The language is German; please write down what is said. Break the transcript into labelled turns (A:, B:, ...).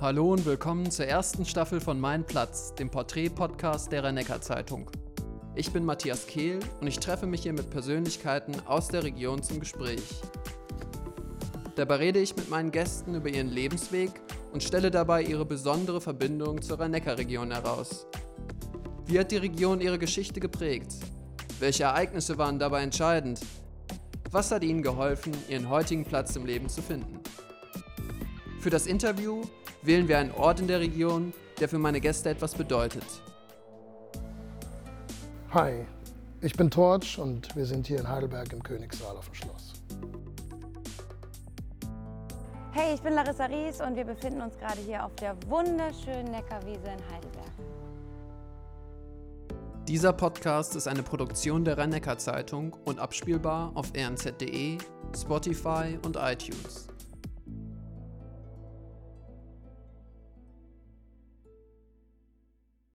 A: Hallo und willkommen zur ersten Staffel von Mein Platz, dem Porträt-Podcast der rhein zeitung Ich bin Matthias Kehl und ich treffe mich hier mit Persönlichkeiten aus der Region zum Gespräch. Dabei rede ich mit meinen Gästen über ihren Lebensweg und stelle dabei ihre besondere Verbindung zur Rhein-Neckar-Region heraus. Wie hat die Region ihre Geschichte geprägt? Welche Ereignisse waren dabei entscheidend? Was hat ihnen geholfen, ihren heutigen Platz im Leben zu finden? Für das Interview wählen wir einen Ort in der Region, der für meine Gäste etwas bedeutet.
B: Hi, ich bin Torch und wir sind hier in Heidelberg im Königssaal auf dem Schloss.
C: Hey, ich bin Larissa Ries und wir befinden uns gerade hier auf der wunderschönen Neckarwiese in Heidelberg.
A: Dieser Podcast ist eine Produktion der rhein zeitung und abspielbar auf rnz.de, Spotify und iTunes.